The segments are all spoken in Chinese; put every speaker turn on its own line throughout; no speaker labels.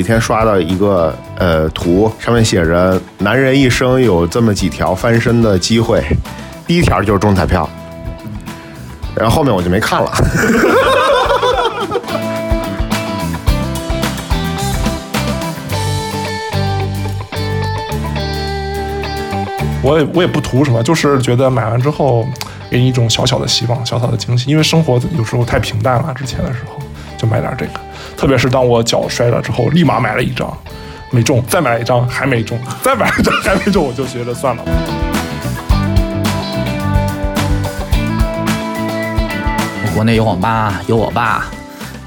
有一天刷到一个呃图，上面写着“男人一生有这么几条翻身的机会”，第一条就是中彩票，然后后面我就没看了。
我也我也不图什么，就是觉得买完之后给你一种小小的希望，小小的惊喜。因为生活有时候太平淡了，之前的时候就买点这个。特别是当我脚摔了之后，立马买了一张，没中，再买一张还没中，再买一张还没中，我就觉得算了。
国内有我妈，有我爸，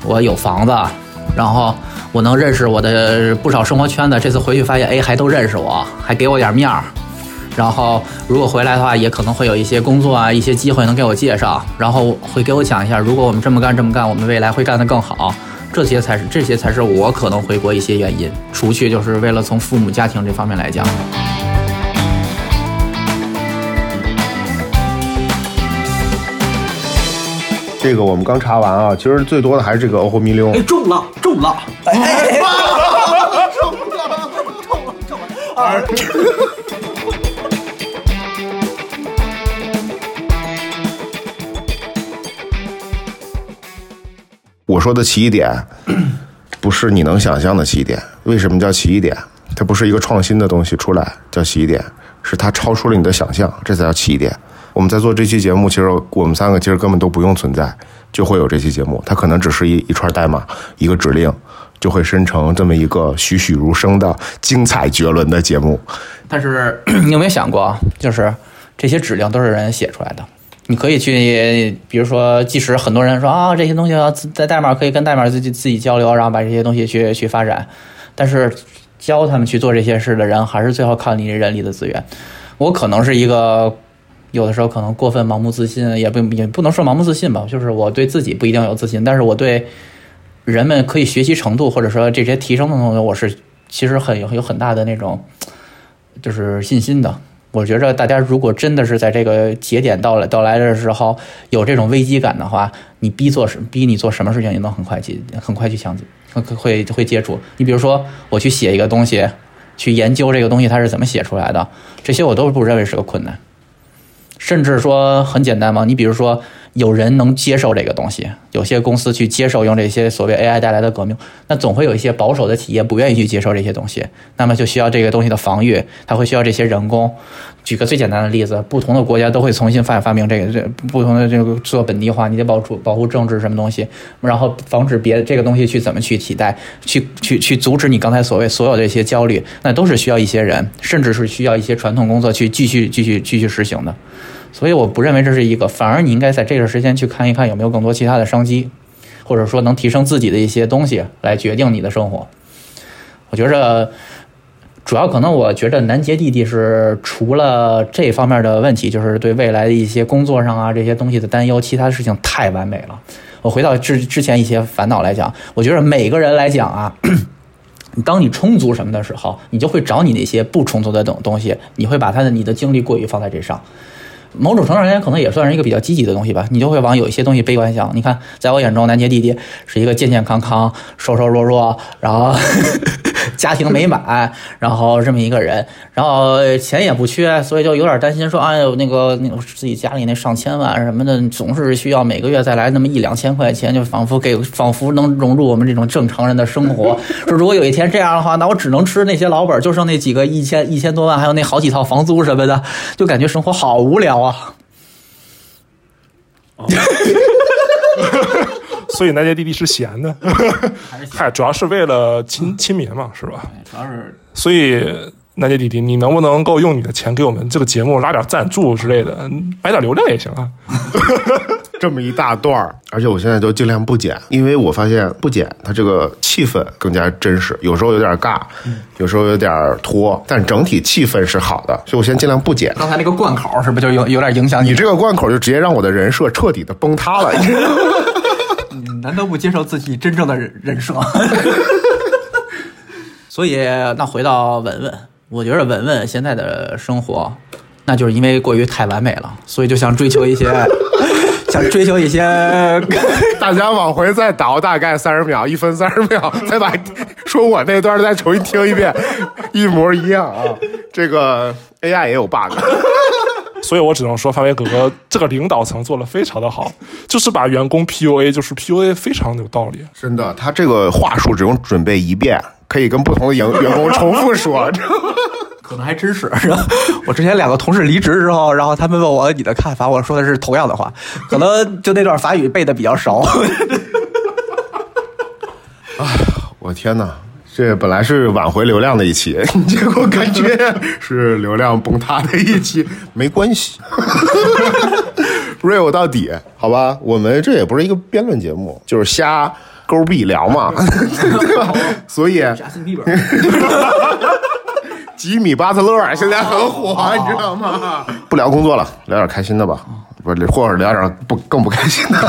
我有房子，然后我能认识我的不少生活圈子。这次回去发现，哎，还都认识我，还给我点面儿。然后如果回来的话，也可能会有一些工作啊，一些机会能给我介绍，然后会给我讲一下，如果我们这么干这么干，我们未来会干得更好。这些才是这些才是我可能回国一些原因，除去就是为了从父母家庭这方面来讲。
这个我们刚查完啊，其实最多的还是这个 OPPO Mini 六。
哎，中了，中了！哎，中了，中了，中了！二。
说的奇异点，不是你能想象的奇异点。为什么叫奇异点？它不是一个创新的东西出来叫奇异点，是它超出了你的想象，这才叫奇异点。我们在做这期节目，其实我们三个其实根本都不用存在，就会有这期节目。它可能只是一一串代码，一个指令，就会生成这么一个栩栩如生的精彩绝伦的节目。
但是 你有没有想过，就是这些指令都是人写出来的？你可以去，比如说，即使很多人说啊，这些东西在代码可以跟代码自己自己交流，然后把这些东西去去发展，但是教他们去做这些事的人，还是最后靠你人力的资源。我可能是一个有的时候可能过分盲目自信，也不也不能说盲目自信吧，就是我对自己不一定有自信，但是我对人们可以学习程度或者说这些提升的东西，我是其实很有有很大的那种就是信心的。我觉着大家如果真的是在这个节点到来到来的时候有这种危机感的话，你逼做什逼你做什么事情，你能很快去很快去想会会接触。你比如说我去写一个东西，去研究这个东西它是怎么写出来的，这些我都不认为是个困难，甚至说很简单嘛。你比如说。有人能接受这个东西，有些公司去接受用这些所谓 AI 带来的革命，那总会有一些保守的企业不愿意去接受这些东西，那么就需要这个东西的防御，它会需要这些人工。举个最简单的例子，不同的国家都会重新发发明这个这不同的这个做本地化，你得保住保护政治什么东西，然后防止别的这个东西去怎么去替代，去去去阻止你刚才所谓所有这些焦虑，那都是需要一些人，甚至是需要一些传统工作去继续继续继续实行的。所以我不认为这是一个，反而你应该在这个时间去看一看有没有更多其他的商机，或者说能提升自己的一些东西来决定你的生活。我觉着主要可能，我觉着南杰弟弟是除了这方面的问题，就是对未来的一些工作上啊这些东西的担忧，其他事情太完美了。我回到之之前一些烦恼来讲，我觉得每个人来讲啊，当你充足什么的时候，你就会找你那些不充足的东东西，你会把他的你的精力过于放在这上。某种程度上讲，可能也算是一个比较积极的东西吧。你就会往有一些东西悲观想。你看，在我眼中，南杰弟弟是一个健健康康、瘦瘦弱弱，然后 家庭美满，然后这么一个人，然后钱也不缺，所以就有点担心说，哎呦，那个那个自己家里那上千万什么的，总是需要每个月再来那么一两千块钱，就仿佛给仿佛能融入我们这种正常人的生活。说如果有一天这样的话，那我只能吃那些老本，就剩那几个一千一千多万，还有那好几套房租什么的，就感觉生活好无聊。哇，
所以南杰弟弟是闲的，嗨，主要是为了亲亲民嘛，是吧？
主要是，
所以南杰弟弟，你能不能够用你的钱给我们这个节目拉点赞助之类的，买点流量也行啊。
这么一大段儿，而且我现在都尽量不剪，因为我发现不剪，它这个气氛更加真实。有时候有点尬，有时候有点拖，但整体气氛是好的，所以我先尽量不剪。
刚才那个贯口是不是就有有点影响
你你？这个贯口就直接让我的人设彻底的崩塌了。
你难道不接受自己真正的人设？所以，那回到文文，我觉得文文现在的生活，那就是因为过于太完美了，所以就想追求一些。想追求一些
大家往回再倒大概三十秒，一分三十秒，再把说我那段再重新听一遍，一模一样啊。这个 AI 也有 bug。
所以我只能说，范伟哥哥这个领导层做的非常的好，就是把员工 PUA，就是 PUA 非常有道理。
真的，他这个话术只用准备一遍，可以跟不同的员员工重复说。
可能还真是。然后我之前两个同事离职之后，然后他们问我你的看法，我说的是同样的话，可能就那段法语背的比较熟。
哎我天哪！这本来是挽回流量的一期，结果感觉是流量崩塌的一期。没关系，real 到底，好吧？我们这也不是一个辩论节目，就是瞎勾逼聊嘛，对吧？所以，吉米巴特勒现在很火，你知道吗？不聊工作了，聊点开心的吧。不是，或者聊点不更不开心的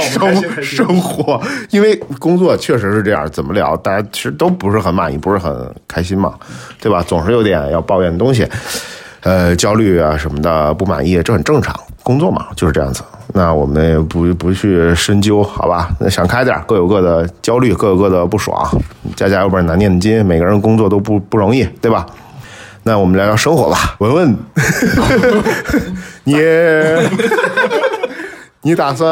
生生活，因为工作确实是这样，怎么聊，大家其实都不是很满意，不是很开心嘛，对吧？总是有点要抱怨的东西，呃，焦虑啊什么的，不满意，这很正常，工作嘛就是这样子。那我们也不不去深究，好吧？那想开点，各有各的焦虑，各有各的不爽，家家有本难念的经，每个人工作都不不容易，对吧？那我们聊聊生活吧，文文，你你打算？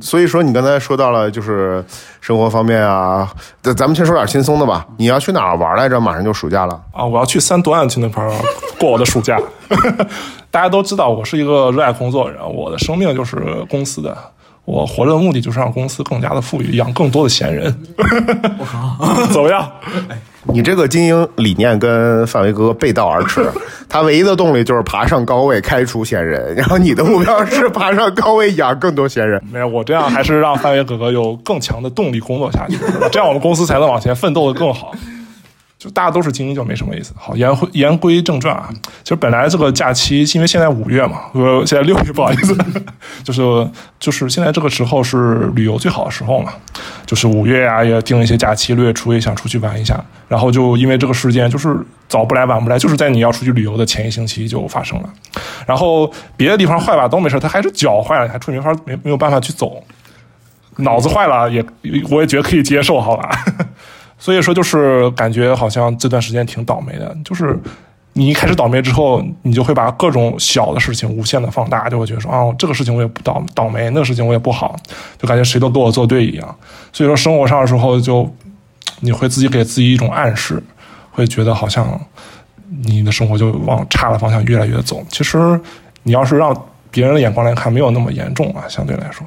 所以说你刚才说到了，就是生活方面啊，咱咱们先说点轻松的吧。你要去哪儿玩来着？马上就暑假了
啊！我要去三端去那块儿过我的暑假。大家都知道，我是一个热爱工作的人，我的生命就是公司的。我活着的目的就是让公司更加的富裕，养更多的闲人。我靠，怎么样？
你这个经营理念跟范伟哥哥背道而驰。他唯一的动力就是爬上高位，开除闲人。然后你的目标是爬上高位，养更多闲人。
没有，我这样还是让范伟哥哥有更强的动力工作下去，这样我们公司才能往前奋斗的更好。就大家都是精英就没什么意思。好，言回言归正传啊，其实本来这个假期，因为现在五月嘛，呃，现在六月不好意思，就是就是现在这个时候是旅游最好的时候嘛，就是五月呀，也定一些假期，六月初也想出去玩一下，然后就因为这个事件，就是早不来晚不来，就是在你要出去旅游的前一星期就发生了，然后别的地方坏吧都没事，他还是脚坏了，还出没法没没有办法去走，脑子坏了也我也觉得可以接受，好吧。所以说，就是感觉好像这段时间挺倒霉的。就是你一开始倒霉之后，你就会把各种小的事情无限的放大，就会觉得说啊，这个事情我也不倒倒霉，那个事情我也不好，就感觉谁都跟我作对一样。所以说，生活上的时候，就你会自己给自己一种暗示，会觉得好像你的生活就往差的方向越来越走。其实你要是让别人的眼光来看，没有那么严重啊，相对来说，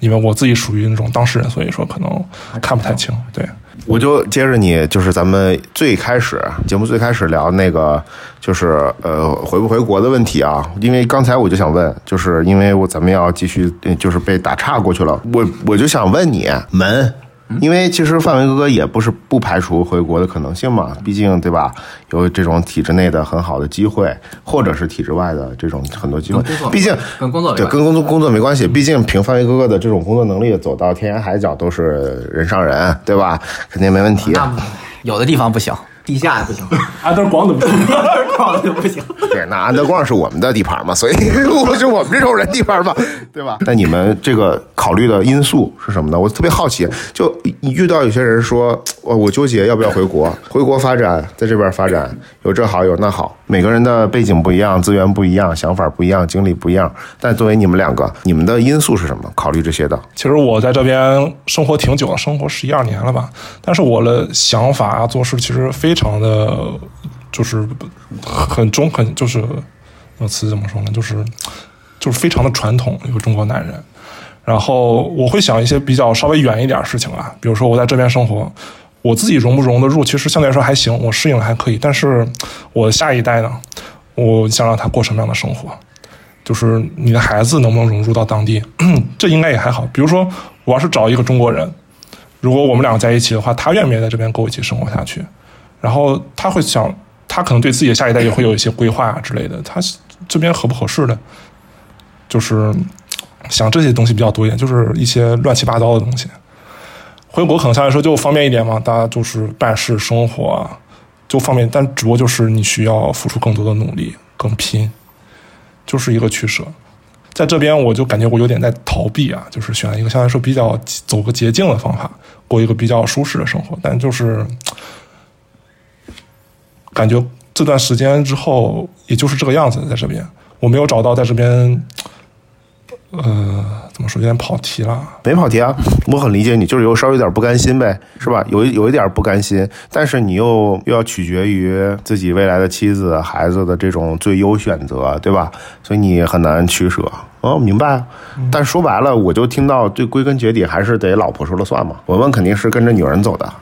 因为我自己属于那种当事人，所以说可能看不太清，对。
我就接着你，就是咱们最开始节目最开始聊那个，就是呃回不回国的问题啊。因为刚才我就想问，就是因为我咱们要继续，就是被打岔过去了。我我就想问你门。因为其实范伟哥哥也不是不排除回国的可能性嘛，毕竟对吧？有这种体制内的很好的机会，或者是体制外的这种很多机会。毕竟
跟工作
对跟工作工作没关系，毕竟凭范伟哥哥的这种工作能力，走到天涯海角都是人上人，对吧？肯定没问题。
有的地方不行。地下也不行，
安德广怎么行，
光的不行。
对，那安德广是我们的地盘嘛，所以 我是我们这种人地盘嘛，对吧？那你们这个考虑的因素是什么呢？我特别好奇，就遇到有些人说，我我纠结要不要回国，回国发展，在这边发展，有这好有那好，每个人的背景不一样，资源不一样，想法不一样，经历不一样。但作为你们两个，你们的因素是什么？考虑这些的？
其实我在这边生活挺久了，生活十一二年了吧，但是我的想法啊，做事其实非常。的，就是很中很就是那词怎么说呢？就是就是非常的传统一个中国男人。然后我会想一些比较稍微远一点事情啊，比如说我在这边生活，我自己融不融得入？其实相对来说还行，我适应还可以。但是我下一代呢，我想让他过什么样的生活？就是你的孩子能不能融入到当地？这应该也还好。比如说，我要是找一个中国人，如果我们两个在一起的话，他愿不愿意在这边跟我一起生活下去？然后他会想，他可能对自己的下一代也会有一些规划啊之类的。他这边合不合适的，就是想这些东西比较多一点，就是一些乱七八糟的东西。回国可能相对来说就方便一点嘛，大家就是办事生活啊，就方便。但只不过就是你需要付出更多的努力，更拼，就是一个取舍。在这边我就感觉我有点在逃避啊，就是选了一个相对来说比较走个捷径的方法，过一个比较舒适的生活，但就是感觉这段时间之后，也就是这个样子，在这边我没有找到在这边，呃，怎么说有点跑题了。
没跑题啊，我很理解你，就是有稍微有点不甘心呗，是吧？有有一点不甘心，但是你又又要取决于自己未来的妻子、孩子的这种最优选择，对吧？所以你很难取舍。哦，明白。但说白了，我就听到最归根结底还是得老婆说了算嘛。文文肯定是跟着女人走的，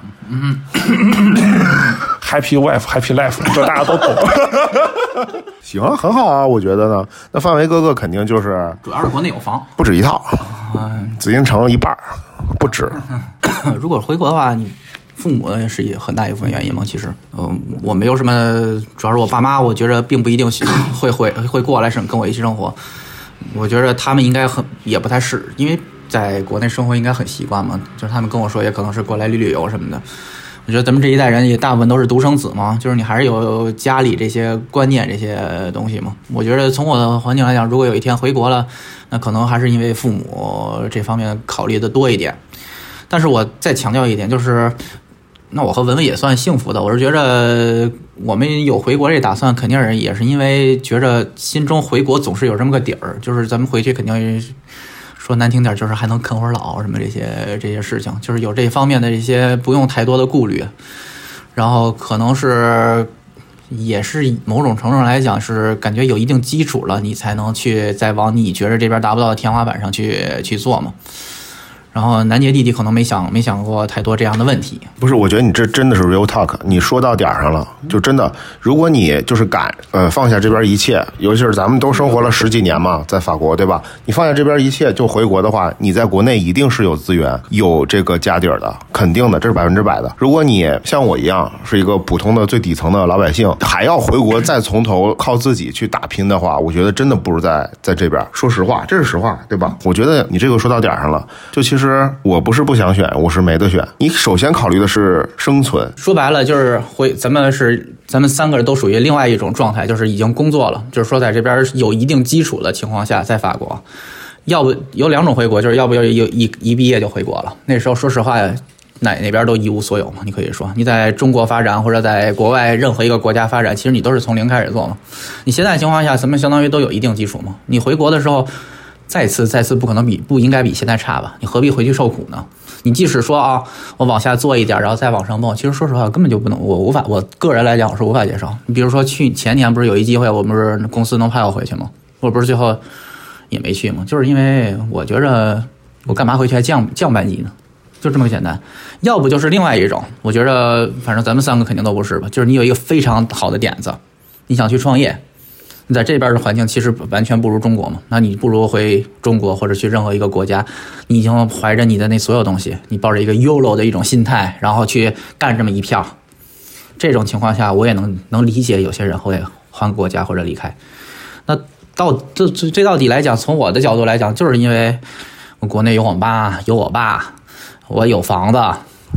Happy wife, happy life，这大家都懂。
行啊，很好啊，我觉得呢。那范伟哥哥肯定就是
主要是国内有房。
不止一套，紫禁城一半不止。
如果回国的话，你父母是也很大一部分原因嘛。其实，嗯，我没有什么，主要是我爸妈，我觉着并不一定会会会过来生跟我一起生活。我觉得他们应该很也不太是，因为在国内生活应该很习惯嘛。就是他们跟我说，也可能是过来旅旅游什么的。我觉得咱们这一代人也大部分都是独生子嘛，就是你还是有家里这些观念这些东西嘛。我觉得从我的环境来讲，如果有一天回国了，那可能还是因为父母这方面考虑的多一点。但是我再强调一点，就是那我和文文也算幸福的。我是觉着我们有回国这打算，肯定也是因为觉着心中回国总是有这么个底儿，就是咱们回去肯定说难听点，就是还能啃会儿老什么这些这些事情，就是有这方面的这些不用太多的顾虑。然后可能是也是某种程度上来讲是感觉有一定基础了，你才能去再往你觉得这边达不到的天花板上去去做嘛。然后南杰弟弟可能没想没想过太多这样的问题，
不是，我觉得你这真的是 real talk，你说到点儿上了，就真的，如果你就是敢呃放下这边一切，尤其是咱们都生活了十几年嘛，在法国对吧？你放下这边一切就回国的话，你在国内一定是有资源、有这个家底儿的，肯定的，这是百分之百的。如果你像我一样是一个普通的最底层的老百姓，还要回国再从头靠自己去打拼的话，我觉得真的不如在在这边。说实话，这是实话，对吧？我觉得你这个说到点儿上了，就其实我不是不想选，我是没得选。你首先考虑的是生存，
说白了就是回咱们是咱们三个人都属于另外一种状态，就是已经工作了，就是说在这边有一定基础的情况下，在法国，要不有两种回国，就是要不要有一一毕业就回国了。那时候说实话，哪哪边都一无所有嘛，你可以说你在中国发展或者在国外任何一个国家发展，其实你都是从零开始做嘛。你现在情况下，咱们相当于都有一定基础嘛。你回国的时候。再次再次不可能比不应该比现在差吧？你何必回去受苦呢？你即使说啊，我往下做一点，然后再往上蹦，其实说实话根本就不能，我无法，我个人来讲我是无法接受。你比如说去前年不是有一机会，我们不是公司能派我回去吗？我不是最后也没去吗？就是因为我觉着我干嘛回去还降降半级呢？就这么简单。要不就是另外一种，我觉着反正咱们三个肯定都不是吧？就是你有一个非常好的点子，你想去创业。你在这边的环境其实完全不如中国嘛，那你不如回中国或者去任何一个国家，你已经怀着你的那所有东西，你抱着一个 YOLO 的一种心态，然后去干这么一票。这种情况下，我也能能理解有些人会换国家或者离开。那到这这这到底来讲，从我的角度来讲，就是因为我国内有我妈，有我爸，我有房子，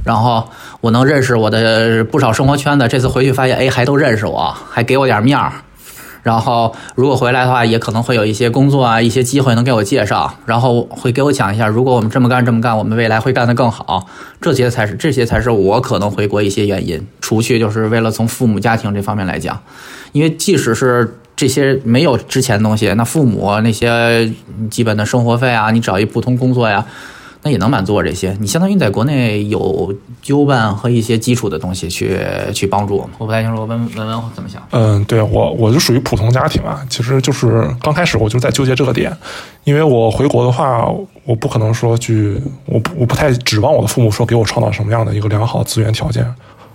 然后我能认识我的不少生活圈子。这次回去发现，哎，还都认识我，还给我点面儿。然后，如果回来的话，也可能会有一些工作啊，一些机会能给我介绍，然后会给我讲一下，如果我们这么干这么干，我们未来会干得更好。这些才是这些才是我可能回国一些原因，除去就是为了从父母家庭这方面来讲，因为即使是这些没有之前的东西，那父母那些基本的生活费啊，你找一普通工作呀。那也能满足我这些。你相当于在国内有纠办和一些基础的东西去去帮助我们。我不太清楚，我问文文怎么想？
嗯，对我我就属于普通家庭啊。其实就是刚开始我就在纠结这个点，因为我回国的话，我不可能说去，我不我不太指望我的父母说给我创造什么样的一个良好资源条件，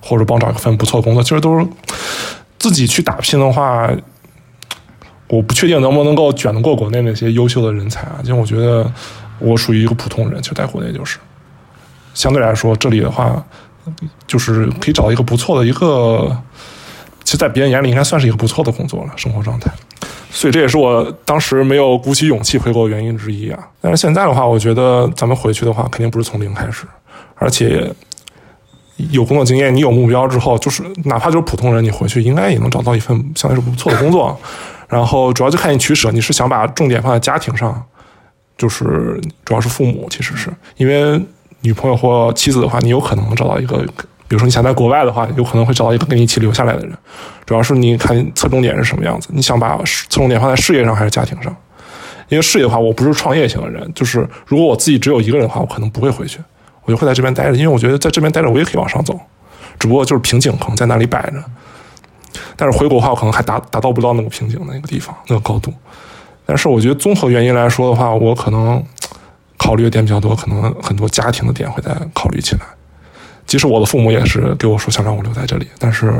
或者帮找一份不错的工作。其实都是自己去打拼的话。我不确定能不能够卷得过国内那些优秀的人才啊，因为我觉得我属于一个普通人，就在国内就是相对来说，这里的话就是可以找到一个不错的一个，其实，在别人眼里应该算是一个不错的工作了，生活状态。所以这也是我当时没有鼓起勇气回国的原因之一啊。但是现在的话，我觉得咱们回去的话，肯定不是从零开始，而且有工作经验，你有目标之后，就是哪怕就是普通人，你回去应该也能找到一份相对是不错的工作。然后主要就看你取舍，你是想把重点放在家庭上，就是主要是父母，其实是因为女朋友或妻子的话，你有可能能找到一个，比如说你想在国外的话，有可能会找到一个跟你一起留下来的人。主要是你看侧重点是什么样子，你想把侧重点放在事业上还是家庭上？因为事业的话，我不是创业型的人，就是如果我自己只有一个人的话，我可能不会回去，我就会在这边待着，因为我觉得在这边待着我也可以往上走，只不过就是瓶颈可能在那里摆着。但是回国的话，我可能还达达到不到那个瓶颈的那个地方那个高度。但是我觉得综合原因来说的话，我可能考虑的点比较多，可能很多家庭的点会再考虑起来。即使我的父母也是给我说想让我留在这里，但是，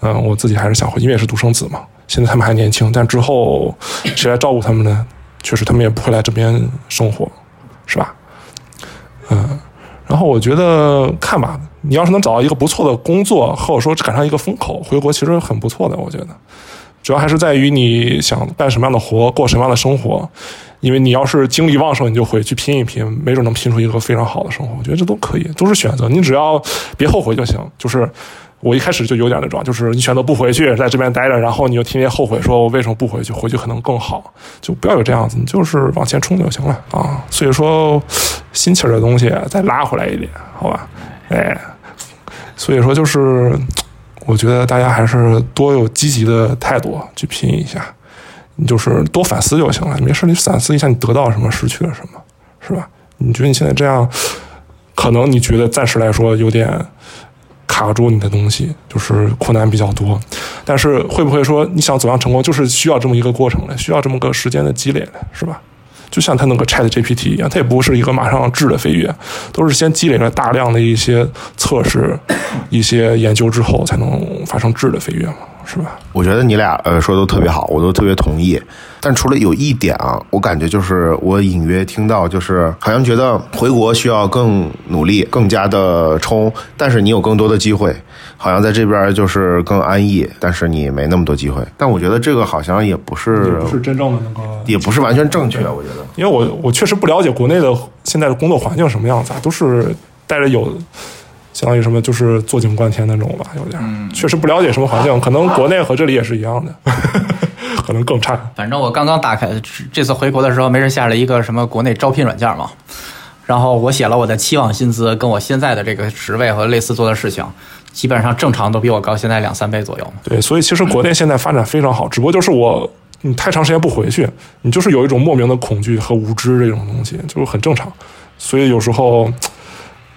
嗯，我自己还是想回，因为也是独生子嘛。现在他们还年轻，但之后谁来照顾他们呢？确实，他们也不会来这边生活，是吧？嗯。然后我觉得看吧，你要是能找到一个不错的工作，或者说赶上一个风口，回国其实很不错的。我觉得，主要还是在于你想干什么样的活，过什么样的生活。因为你要是精力旺盛，你就回去拼一拼，没准能拼出一个非常好的生活。我觉得这都可以，都是选择，你只要别后悔就行。就是。我一开始就有点那种，就是你选择不回去，在这边待着，然后你又天天后悔，说我为什么不回去？回去可能更好，就不要有这样子，你就是往前冲就行了啊。所以说，心气儿的东西再拉回来一点，好吧？哎，所以说就是，我觉得大家还是多有积极的态度去拼一下，你就是多反思就行了。没事，你反思一下你得到什么，失去了什么，是吧？你觉得你现在这样，可能你觉得暂时来说有点。卡住你的东西就是困难比较多，但是会不会说你想走向成功，就是需要这么一个过程嘞，需要这么个时间的积累嘞，是吧？就像它那个 Chat GPT 一样，它也不是一个马上质的飞跃，都是先积累了大量的一些测试、一些研究之后，才能发生质的飞跃嘛，是吧？
我觉得你俩呃说的都特别好，我都特别同意。但除了有一点啊，我感觉就是我隐约听到，就是好像觉得回国需要更努力、更加的冲，但是你有更多的机会，好像在这边就是更安逸，但是你没那么多机会。但我觉得这个好像也不是
不是真正的那个，
也不是完全正确。我觉得，
因为我我确实不了解国内的现在的工作环境什么样子，都是带着有相当于什么，就是坐井观天那种吧，有点确实不了解什么环境，可能国内和这里也是一样的。可能更差。
反正我刚刚打开这次回国的时候，没人下了一个什么国内招聘软件嘛。然后我写了我的期望薪资，跟我现在的这个职位和类似做的事情，基本上正常都比我高，现在两三倍左右。
对，所以其实国内现在发展非常好，只不过就是我你太长时间不回去，你就是有一种莫名的恐惧和无知这种东西，就是很正常。所以有时候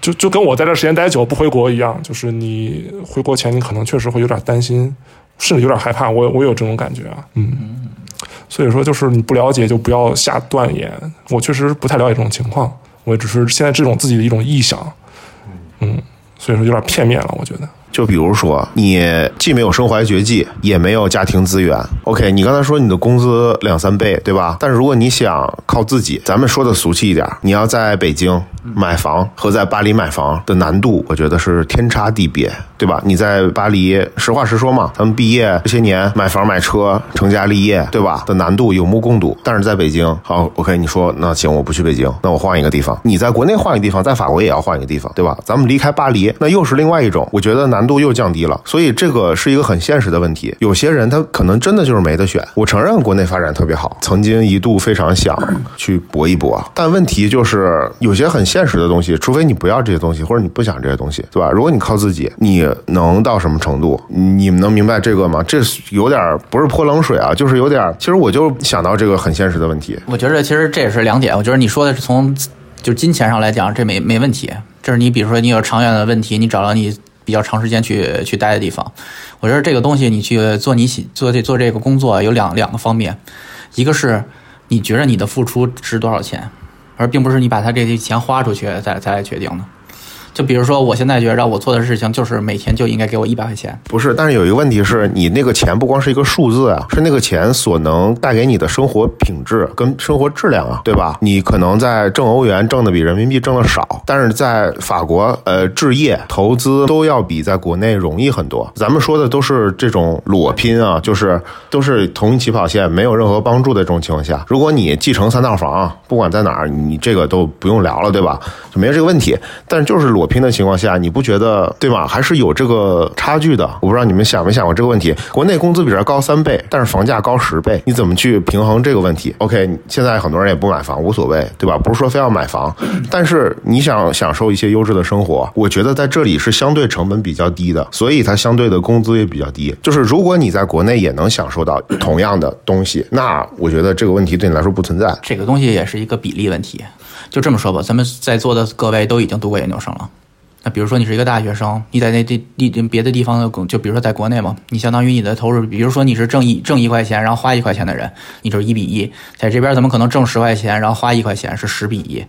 就就跟我在这时间待久不回国一样，就是你回国前你可能确实会有点担心。甚至有点害怕，我我有这种感觉啊，嗯，所以说就是你不了解就不要下断言，我确实不太了解这种情况，我只是现在这种自己的一种臆想，嗯，所以说有点片面了，我觉得。
就比如说，你既没有身怀绝技，也没有家庭资源。OK，你刚才说你的工资两三倍，对吧？但是如果你想靠自己，咱们说的俗气一点，你要在北京买房和在巴黎买房的难度，我觉得是天差地别，对吧？你在巴黎，实话实说嘛，咱们毕业这些年买房买车成家立业，对吧？的难度有目共睹。但是在北京，好，OK，你说那行，我不去北京，那我换一个地方。你在国内换一个地方，在法国也要换一个地方，对吧？咱们离开巴黎，那又是另外一种，我觉得难。难度又降低了，所以这个是一个很现实的问题。有些人他可能真的就是没得选。我承认国内发展特别好，曾经一度非常想去搏一搏，但问题就是有些很现实的东西，除非你不要这些东西，或者你不想这些东西，对吧？如果你靠自己，你能到什么程度？你们能明白这个吗？这有点不是泼冷水啊，就是有点。其实我就想到这个很现实的问题。
我觉得其实这也是两点。我觉得你说的是从就金钱上来讲，这没没问题。这是你比如说你有长远的问题，你找到你。比较长时间去去待的地方，我觉得这个东西你去做你喜做这做这个工作有两两个方面，一个是你觉着你的付出值多少钱，而并不是你把他这些钱花出去再再来决定的。就比如说，我现在觉得我做的事情就是每天就应该给我一百块钱。
不是，但是有一个问题是你那个钱不光是一个数字啊，是那个钱所能带给你的生活品质跟生活质量啊，对吧？你可能在挣欧元挣的比人民币挣的少，但是在法国，呃，置业投资都要比在国内容易很多。咱们说的都是这种裸拼啊，就是都是同一起跑线，没有任何帮助的这种情况下，如果你继承三套房，不管在哪儿，你这个都不用聊了，对吧？就没有这个问题。但是就是裸。裸拼的情况下，你不觉得对吗？还是有这个差距的。我不知道你们想没想过这个问题？国内工资比这高三倍，但是房价高十倍，你怎么去平衡这个问题？OK，现在很多人也不买房，无所谓，对吧？不是说非要买房，但是你想享受一些优质的生活，我觉得在这里是相对成本比较低的，所以它相对的工资也比较低。就是如果你在国内也能享受到同样的东西，那我觉得这个问题对你来说不存在。
这个东西也是一个比例问题。就这么说吧，咱们在座的各位都已经读过研究生了。那比如说你是一个大学生，你在那地地别的地方的工，就比如说在国内嘛，你相当于你的投入，比如说你是挣一挣一块钱，然后花一块钱的人，你就是一比一。在这边咱们可能挣十块钱，然后花一块钱，是十比一。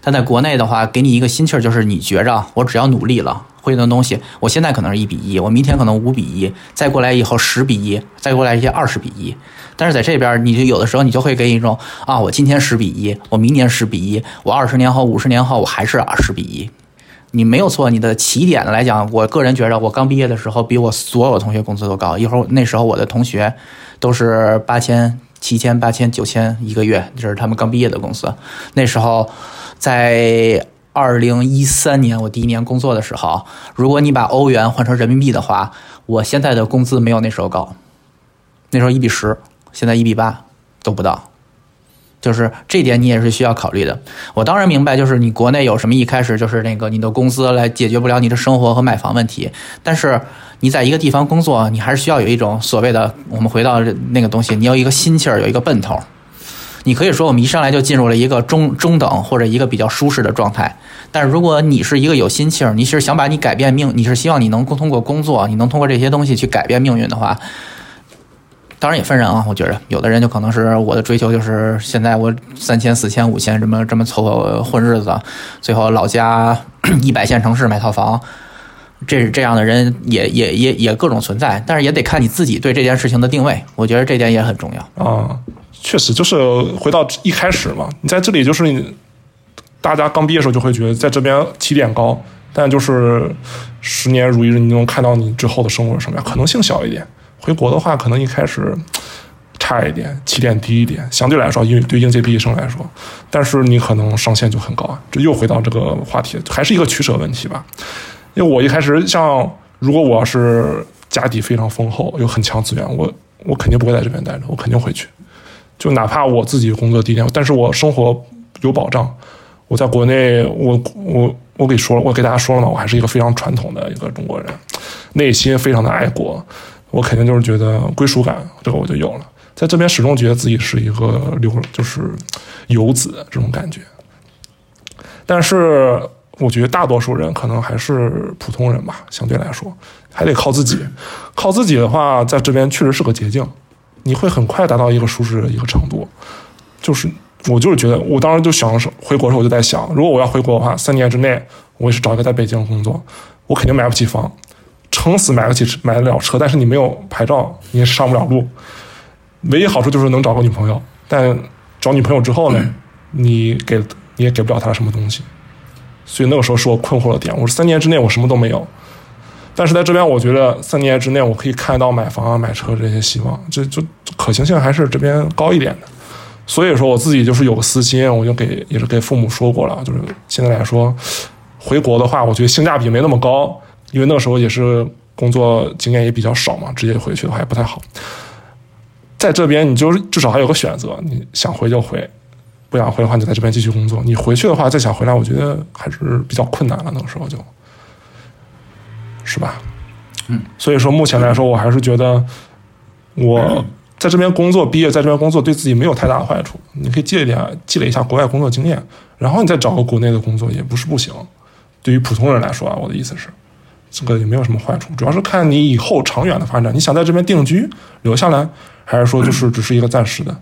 但在国内的话，给你一个心气儿，就是你觉着我只要努力了，会的东西，我现在可能是一比一，我明天可能五比一，再过来以后十比一，再过来一些二十比一。但是在这边，你就有的时候你就会给一种啊，我今天十比一，我明年十比一，我二十年后、五十年后我还是二十比一。你没有错，你的起点来讲，我个人觉着，我刚毕业的时候比我所有同学工资都高。一会儿那时候我的同学都是八千、七千、八千、九千一个月，这是他们刚毕业的工资。那时候在二零一三年我第一年工作的时候，如果你把欧元换成人民币的话，我现在的工资没有那时候高。那时候一比十，现在一比八都不到。就是这点你也是需要考虑的。我当然明白，就是你国内有什么一开始就是那个你的工资来解决不了你的生活和买房问题，但是你在一个地方工作，你还是需要有一种所谓的我们回到那个东西，你有一个心气儿，有一个奔头。你可以说我们一上来就进入了一个中中等或者一个比较舒适的状态，但是如果你是一个有心气儿，你是想把你改变命，你是希望你能通过工作，你能通过这些东西去改变命运的话。当然也分人啊，我觉着有的人就可能是我的追求就是现在我三千四千五千这么这么凑合混日子，最后老家 一百线城市买套房，这是这样的人也也也也各种存在，但是也得看你自己对这件事情的定位，我觉得这点也很重要
啊。确实，就是回到一开始嘛，你在这里就是大家刚毕业的时候就会觉得在这边起点高，但就是十年如一日，你能看到你之后的生活是什么样，可能性小一点。回国的话，可能一开始差一点，起点低一点，相对来说，因为对应届毕业生来说，但是你可能上限就很高啊。这又回到这个话题，还是一个取舍问题吧。因为我一开始像，如果我是家底非常丰厚，有很强资源，我我肯定不会在这边待着，我肯定回去。就哪怕我自己工作地点，但是我生活有保障。我在国内，我我我给说了，我给大家说了嘛，我还是一个非常传统的一个中国人，内心非常的爱国。我肯定就是觉得归属感，这个我就有了。在这边始终觉得自己是一个流，就是游子这种感觉。但是我觉得大多数人可能还是普通人吧，相对来说还得靠自己。靠自己的话，在这边确实是个捷径，你会很快达到一个舒适的一个程度。就是我就是觉得，我当时就想回国的时候，我就在想，如果我要回国的话，三年之内我也是找一个在北京工作，我肯定买不起房。撑死买得起买得了车，但是你没有牌照，你也上不了路。唯一好处就是能找个女朋友，但找女朋友之后呢，你给你也给不了她什么东西。所以那个时候是我困惑的点。我说三年之内我什么都没有，但是在这边我觉得三年之内我可以看到买房啊、买车这些希望，这就可行性还是这边高一点的。所以说我自己就是有个私心，我就给也是给父母说过了，就是现在来说回国的话，我觉得性价比没那么高。因为那个时候也是工作经验也比较少嘛，直接回去的话也不太好。在这边，你就至少还有个选择，你想回就回，不想回的话，你就在这边继续工作。你回去的话，再想回来，我觉得还是比较困难了。那个时候就，是吧？
嗯。
所以说，目前来说，我还是觉得我在这边工作，毕业在这边工作，对自己没有太大的坏处。你可以积累点，积累一下国外工作经验，然后你再找个国内的工作，也不是不行。对于普通人来说啊，我的意思是。这个也没有什么坏处，主要是看你以后长远的发展。你想在这边定居留下来，还是说就是只是一个暂时的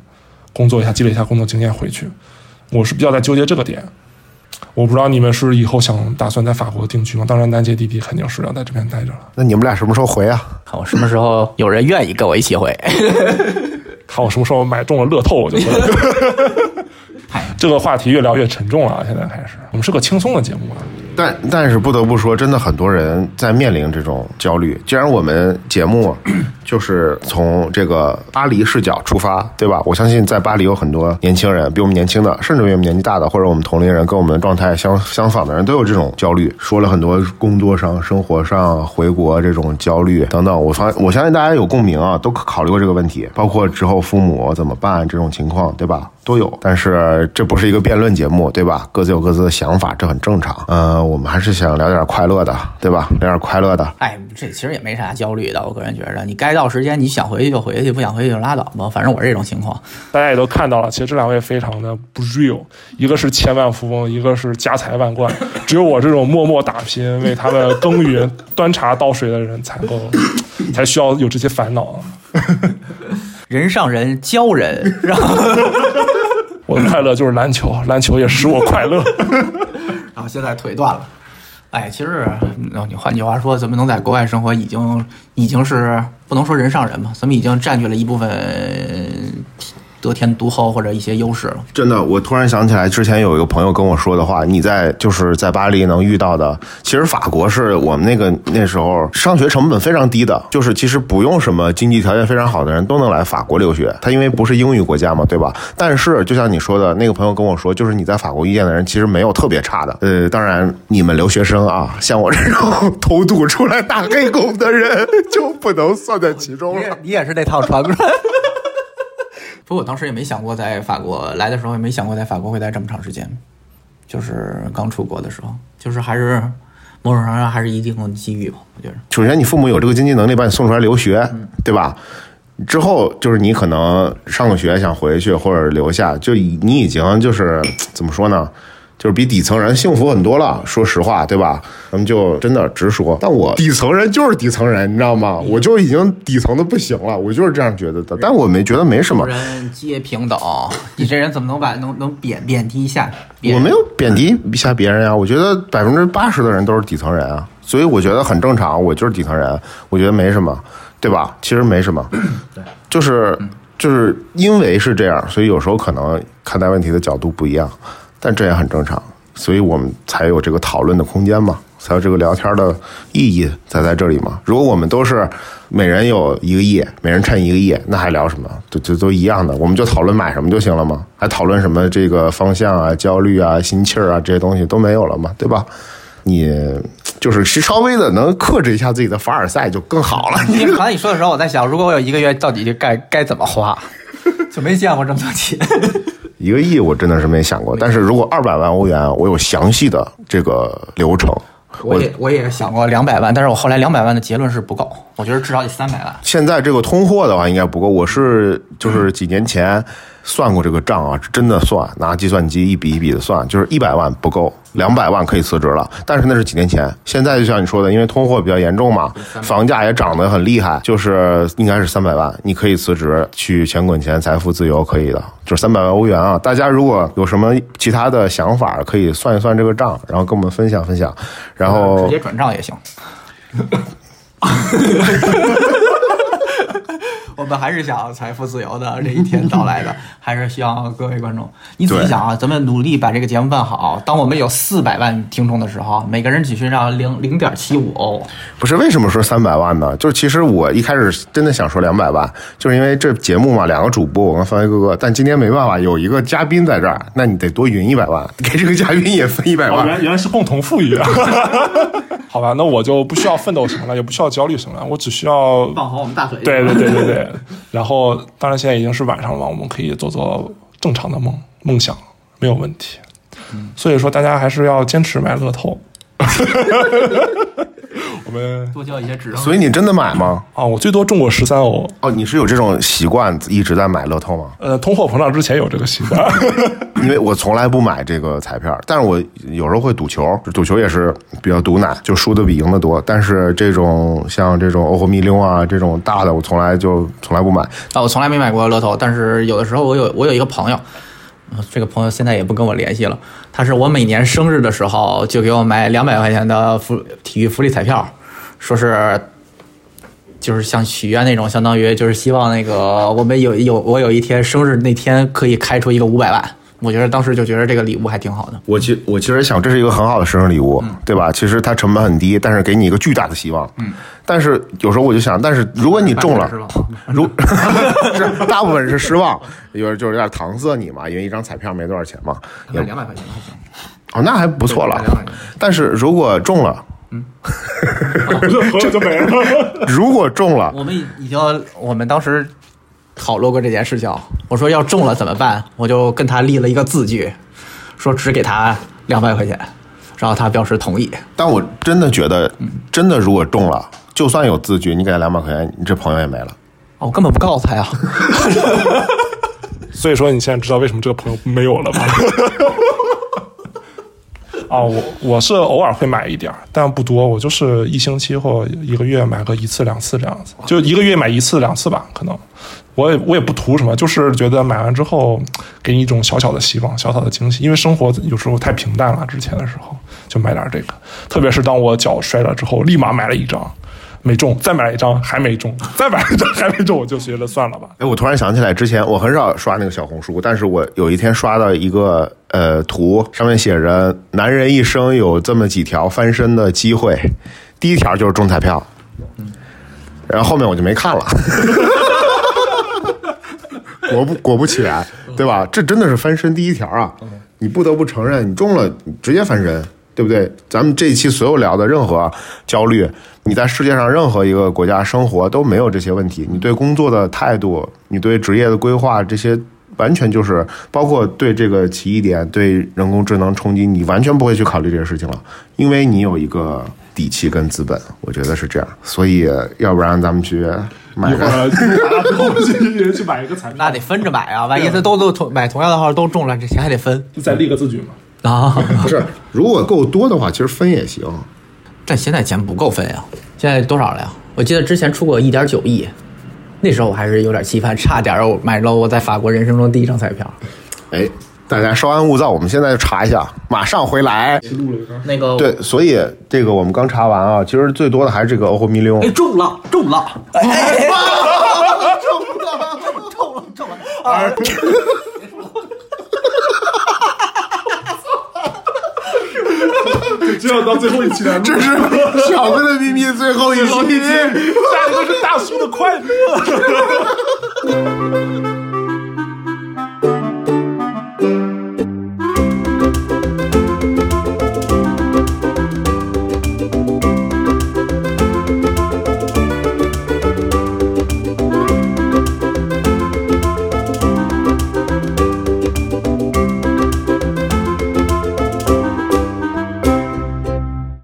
工作一下，积累一下工作经验回去？我是比较在纠结这个点。我不知道你们是以后想打算在法国定居吗？当然，南杰弟弟肯定是要在这边待着了。
那你们俩什么时候回啊？
看我什么时候有人愿意跟我一起回。
看我什么时候买中了乐透，我就回。这个话题越聊越沉重了，现在开始。我们是个轻松的节目啊。
但但是不得不说，真的很多人在面临这种焦虑。既然我们节目 就是从这个巴黎视角出发，对吧？我相信在巴黎有很多年轻人，比我们年轻的，甚至比我们年纪大的，或者我们同龄人，跟我们状态相相仿的人，都有这种焦虑。说了很多工作上、生活上、回国这种焦虑等等。我发我相信大家有共鸣啊，都考虑过这个问题，包括之后父母怎么办这种情况，对吧？都有。但是这不是一个辩论节目，对吧？各自有各自的想法，这很正常。呃，我们还是想聊点快乐的，对吧？聊点快乐的。
哎，这其实也没啥焦虑的，我个人觉得，你该到时间你想回去就回去，不想回去就拉倒吧。反正我是这种情况。
大家也都看到了，其实这两位非常的不 real，一个是千万富翁，一个是家财万贯，只有我这种默默打拼为他们耕耘、端茶倒水的人才够，才需要有这些烦恼。
人上人教人，然后
快乐就是篮球，篮球也使我快乐。
然后现在腿断了。哎，其实，你换句话说，咱们能在国外生活，已经已经是不能说人上人吧，咱们已经占据了一部分得天独厚或者一些优势了。
真的，我突然想起来，之前有一个朋友跟我说的话，你在就是在巴黎能遇到的，其实法国是我们那个那时候上学成本非常低的，就是其实不用什么经济条件非常好的人都能来法国留学，他因为不是英语国家嘛，对吧？但是就像你说的，那个朋友跟我说，就是你在法国遇见的人其实没有特别差的。呃，当然你们留学生啊，像我这种偷渡出来打黑工的人就不能算在其中了。
你也是那套传过来。不过我当时也没想过在法国来的时候，也没想过在法国会待这么长时间。就是刚出国的时候，就是还是某种程度上还是一定的机遇吧。我觉得，
首先你父母有这个经济能力把你送出来留学，对吧？之后就是你可能上个学想回去或者留下，就你已经就是怎么说呢？就是比底层人幸福很多了。说实话，对吧？咱们就真的直说。但我底层人就是底层人，你知道吗？我就已经底层的不行了，我就是这样觉得的。但我没觉得没什么，
人皆平等。你这人怎么能把能能贬贬低一下？
我没有贬低一下别人啊。我觉得百分之八十的人都是底层人啊，所以我觉得很正常。我就是底层人，我觉得没什么，对吧？其实没什么，
对，
就是就是因为是这样，所以有时候可能看待问题的角度不一样，但这也很正常，所以我们才有这个讨论的空间嘛，才有这个聊天的意义才在这里嘛。如果我们都是每人有一个亿，每人趁一个亿，那还聊什么？都就都一样的，我们就讨论买什么就行了嘛，还讨论什么这个方向啊、焦虑啊、心气儿啊这些东西都没有了嘛，对吧？你就是稍微的能克制一下自己的凡尔赛就更好了。
你刚才你说的时候，我在想，如果我有一个月，到底该该怎么花？就没见过这么多钱。
一个亿我真的是没想过，但是如果二百万欧元，我有详细的这个流程。
我也我也想过两百万，但是我后来两百万的结论是不够，我觉得至少得三百万。
现在这个通货的话应该不够，我是就是几年前算过这个账啊，是真的算，拿计算机一笔一笔的算，就是一百万不够，两百万可以辞职了。但是那是几年前，现在就像你说的，因为通货比较严重嘛，房价也涨得很厉害，就是应该是三百万，你可以辞职去钱滚钱，财富自由可以的，就是三百万欧元啊。大家如果有什么其他的想法，可以算一算这个账，然后跟我们分享分享，然后
直接转账也行。我们还是想财富自由的这一天到来的，还是希望各位观众，你仔细想啊，咱们努力把这个节目办好。当我们有四百万听众的时候，每个人只需要零零点七五欧。
不是为什么说三百万呢？就是其实我一开始真的想说两百万，就是因为这节目嘛，两个主播我跟范伟哥哥，但今天没办法，有一个嘉宾在这儿，那你得多匀一百万，给这个嘉宾也分一百
哦，
万。
原原来是共同富裕啊！好吧，那我就不需要奋斗什么了，也不需要焦虑什么了，我只需要
放好我们大腿。
对对对对对。然后，当然现在已经是晚上了嘛，我们可以做做正常的梦梦想，没有问题。所以说，大家还是要坚持买乐透。我们
多交一些智商。
所以你真的买吗？
啊，我最多中过十三欧。
哦，你是有这种习惯一直在买乐透吗？
呃，通货膨胀之前有这个习惯。
因为我从来不买这个彩票，但是我有时候会赌球，赌球也是比较赌奶，就输的比赢的多。但是这种像这种欧和米溜啊这种大的，我从来就从来不买。
啊，我从来没买过乐透，但是有的时候我有我有一个朋友，呃这个朋友现在也不跟我联系了。他是我每年生日的时候就给我买两百块钱的福体育福利彩票，说是就是像许愿那种，相当于就是希望那个我们有有我有一天生日那天可以开出一个五百万，我觉得当时就觉得这个礼物还挺好的。
我其我其实想，这是一个很好的生日礼物，对吧？其实它成本很低，但是给你一个巨大的希望。嗯。但是有时候我就想，但是如果你中了 如 是大部分是失望，有人就是有点搪塞你嘛，因为一张彩票没多少钱嘛。也
两百块钱还行。
哦，那还不错了
对200块钱。
但是如果中了，
这就没了。
如果中了，
我们已经，我们当时讨论过这件事情。我说要中了怎么办？我就跟他立了一个字据，说只给他两百块钱，然后他表示同意。
但我真的觉得，真的如果中了，就算有字据，你给他两百块钱，你这朋友也没了。
哦，我根本不告诉他呀。
所以说你现在知道为什么这个朋友没有了吗？啊，我我是偶尔会买一点儿，但不多。我就是一星期或一个月买个一次两次这样子，就一个月买一次两次吧，可能。我也我也不图什么，就是觉得买完之后给你一种小小的希望，小小的惊喜。因为生活有时候太平淡了，之前的时候就买点这个。特别是当我脚摔了之后，立马买了一张，没中，再买了一张还没中，再买了一张还没中，我就觉得算了吧。
哎，我突然想起来，之前我很少刷那个小红书，但是我有一天刷到一个呃图，上面写着“男人一生有这么几条翻身的机会”，第一条就是中彩票，然后后面我就没看了。果不果不其然，对吧？这真的是翻身第一条啊！你不得不承认，你中了，你直接翻身，对不对？咱们这一期所有聊的任何焦虑，你在世界上任何一个国家生活都没有这些问题。你对工作的态度，你对职业的规划，这些完全就是包括对这个奇异点、对人工智能冲击，你完全不会去考虑这些事情了，因为你有一个底气跟资本，我觉得是这样。所以，要不然咱们去买个。
一会儿拿之后去 去买一个彩票，
那得分着买啊，万一他都都同买同样的号都中了，这钱还得分就
再立个字据嘛。
啊。
不是，如果够多的话，其实分也行。
但现在钱不够分呀，现在多少了呀？我记得之前出过一点九亿，那时候我还是有点期盼，差点儿我买了我在法国人生中第一张彩票。
哎，大家稍安勿躁，我们现在就查一下，马上回来。
录了一张，
那个
对，所以这个我们刚查完啊，其实最多的还是这个欧货米利翁
哎，。中了，中了，哎，中了，中了，中了，啊！
只有到最后一期才录。
这是小哥的秘密最后一期。
下一个是大叔的快乐。